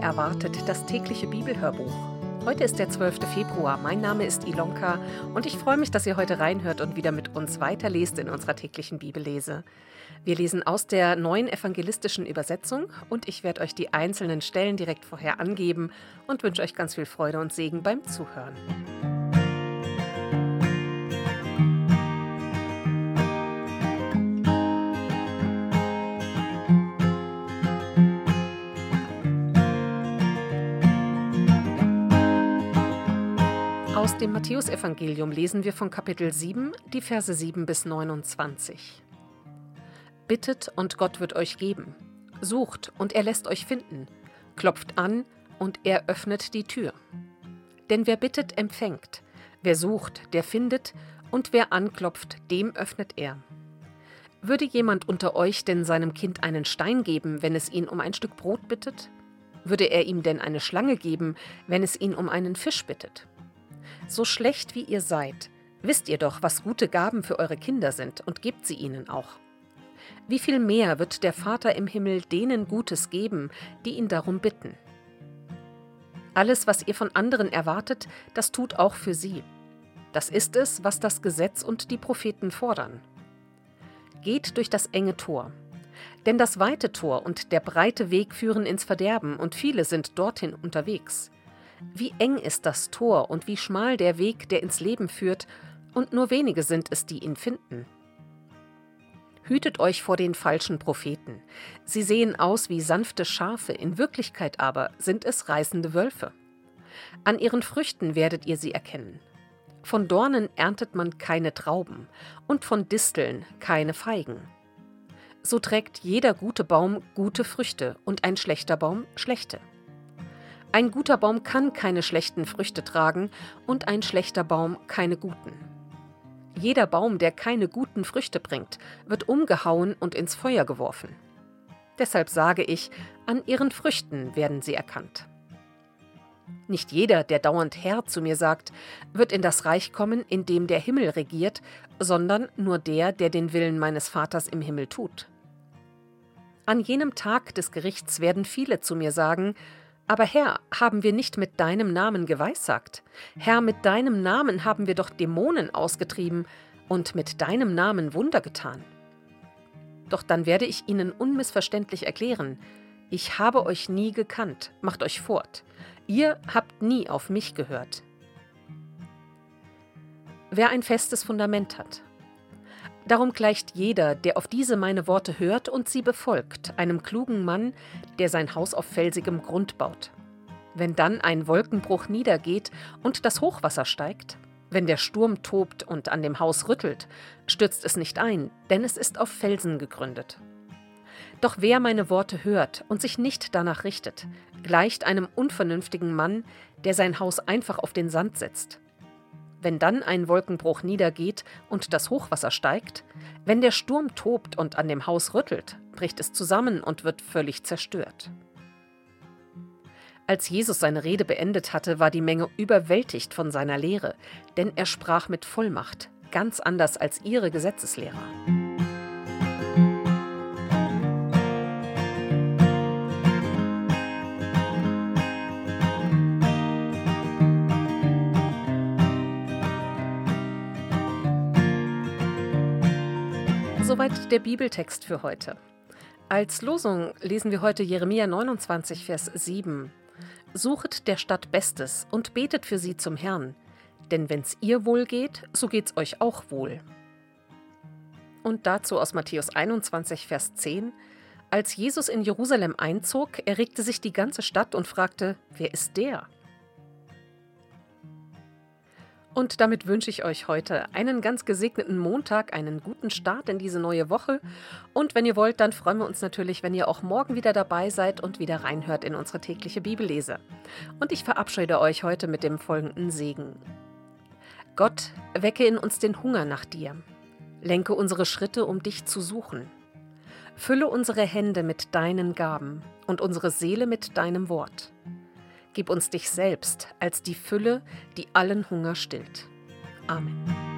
Erwartet, das tägliche Bibelhörbuch. Heute ist der 12. Februar. Mein Name ist Ilonka und ich freue mich, dass ihr heute reinhört und wieder mit uns weiterlest in unserer täglichen Bibellese. Wir lesen aus der neuen evangelistischen Übersetzung und ich werde euch die einzelnen Stellen direkt vorher angeben und wünsche euch ganz viel Freude und Segen beim Zuhören. Aus dem Matthäusevangelium lesen wir von Kapitel 7, die Verse 7 bis 29. Bittet und Gott wird euch geben. Sucht und er lässt euch finden. Klopft an und er öffnet die Tür. Denn wer bittet, empfängt. Wer sucht, der findet. Und wer anklopft, dem öffnet er. Würde jemand unter euch denn seinem Kind einen Stein geben, wenn es ihn um ein Stück Brot bittet? Würde er ihm denn eine Schlange geben, wenn es ihn um einen Fisch bittet? So schlecht wie ihr seid, wisst ihr doch, was gute Gaben für eure Kinder sind und gebt sie ihnen auch. Wie viel mehr wird der Vater im Himmel denen Gutes geben, die ihn darum bitten? Alles, was ihr von anderen erwartet, das tut auch für sie. Das ist es, was das Gesetz und die Propheten fordern. Geht durch das enge Tor. Denn das weite Tor und der breite Weg führen ins Verderben, und viele sind dorthin unterwegs. Wie eng ist das Tor und wie schmal der Weg, der ins Leben führt, und nur wenige sind es, die ihn finden. Hütet euch vor den falschen Propheten. Sie sehen aus wie sanfte Schafe, in Wirklichkeit aber sind es reißende Wölfe. An ihren Früchten werdet ihr sie erkennen. Von Dornen erntet man keine Trauben und von Disteln keine Feigen. So trägt jeder gute Baum gute Früchte und ein schlechter Baum schlechte. Ein guter Baum kann keine schlechten Früchte tragen und ein schlechter Baum keine guten. Jeder Baum, der keine guten Früchte bringt, wird umgehauen und ins Feuer geworfen. Deshalb sage ich, an ihren Früchten werden sie erkannt. Nicht jeder, der dauernd Herr zu mir sagt, wird in das Reich kommen, in dem der Himmel regiert, sondern nur der, der den Willen meines Vaters im Himmel tut. An jenem Tag des Gerichts werden viele zu mir sagen, aber Herr, haben wir nicht mit deinem Namen geweissagt? Herr, mit deinem Namen haben wir doch Dämonen ausgetrieben und mit deinem Namen Wunder getan. Doch dann werde ich ihnen unmissverständlich erklären, ich habe euch nie gekannt, macht euch fort. Ihr habt nie auf mich gehört. Wer ein festes Fundament hat, Darum gleicht jeder, der auf diese meine Worte hört und sie befolgt, einem klugen Mann, der sein Haus auf felsigem Grund baut. Wenn dann ein Wolkenbruch niedergeht und das Hochwasser steigt, wenn der Sturm tobt und an dem Haus rüttelt, stürzt es nicht ein, denn es ist auf Felsen gegründet. Doch wer meine Worte hört und sich nicht danach richtet, gleicht einem unvernünftigen Mann, der sein Haus einfach auf den Sand setzt. Wenn dann ein Wolkenbruch niedergeht und das Hochwasser steigt, wenn der Sturm tobt und an dem Haus rüttelt, bricht es zusammen und wird völlig zerstört. Als Jesus seine Rede beendet hatte, war die Menge überwältigt von seiner Lehre, denn er sprach mit Vollmacht, ganz anders als ihre Gesetzeslehrer. Soweit der Bibeltext für heute. Als Losung lesen wir heute Jeremia 29, Vers 7. Suchet der Stadt Bestes und betet für sie zum Herrn, denn wenn's ihr wohl geht, so geht's euch auch wohl. Und dazu aus Matthäus 21, Vers 10. Als Jesus in Jerusalem einzog, erregte sich die ganze Stadt und fragte, wer ist der? Und damit wünsche ich euch heute einen ganz gesegneten Montag, einen guten Start in diese neue Woche. Und wenn ihr wollt, dann freuen wir uns natürlich, wenn ihr auch morgen wieder dabei seid und wieder reinhört in unsere tägliche Bibellese. Und ich verabschiede euch heute mit dem folgenden Segen. Gott, wecke in uns den Hunger nach dir. Lenke unsere Schritte, um dich zu suchen. Fülle unsere Hände mit deinen Gaben und unsere Seele mit deinem Wort. Gib uns dich selbst als die Fülle, die allen Hunger stillt. Amen.